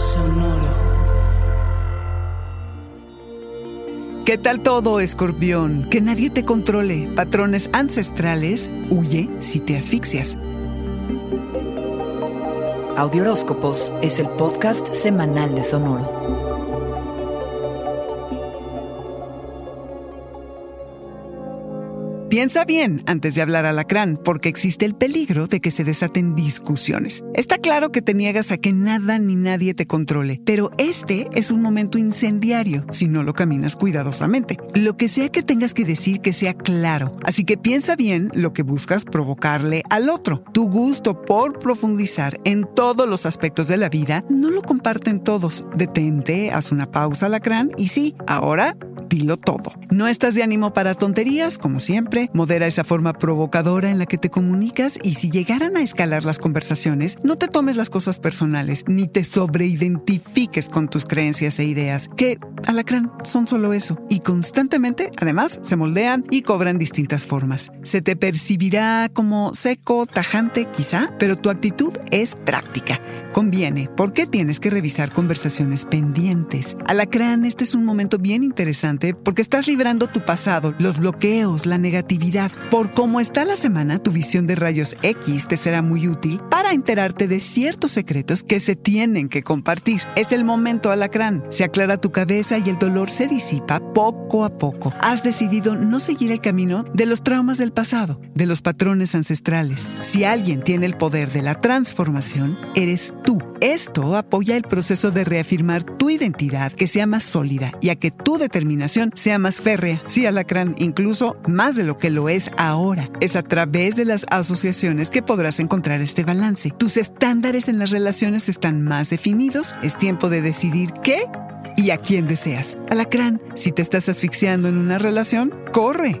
Sonoro. ¿Qué tal todo, escorpión? Que nadie te controle. Patrones ancestrales, huye si te asfixias. Audioróscopos es el podcast semanal de Sonoro. Piensa bien antes de hablar alacrán, porque existe el peligro de que se desaten discusiones. Está claro que te niegas a que nada ni nadie te controle, pero este es un momento incendiario si no lo caminas cuidadosamente. Lo que sea que tengas que decir que sea claro, así que piensa bien lo que buscas provocarle al otro. Tu gusto por profundizar en todos los aspectos de la vida no lo comparten todos. Detente, haz una pausa alacrán y sí, ahora dilo todo. No estás de ánimo para tonterías, como siempre. Modera esa forma provocadora en la que te comunicas y si llegaran a escalar las conversaciones, no te tomes las cosas personales ni te sobreidentifiques con tus creencias e ideas, que, alacrán, son solo eso. Y constantemente, además, se moldean y cobran distintas formas. Se te percibirá como seco, tajante, quizá, pero tu actitud es práctica. Conviene, porque tienes que revisar conversaciones pendientes. Alacrán, este es un momento bien interesante porque estás librando tu pasado, los bloqueos, la negatividad. Por cómo está la semana, tu visión de rayos X te será muy útil para enterarte de ciertos secretos que se tienen que compartir. Es el momento, alacrán. Se aclara tu cabeza y el dolor se disipa poco a poco. Has decidido no seguir el camino de los traumas del pasado, de los patrones ancestrales. Si alguien tiene el poder de la transformación, eres tú. Esto apoya el proceso de reafirmar tu identidad, que sea más sólida y a que tu determinación sea más férrea, sí, alacrán, incluso más de lo que lo es ahora. Es a través de las asociaciones que podrás encontrar este balance. Tus estándares en las relaciones están más definidos, es tiempo de decidir qué y a quién deseas. Alacrán, si te estás asfixiando en una relación, corre.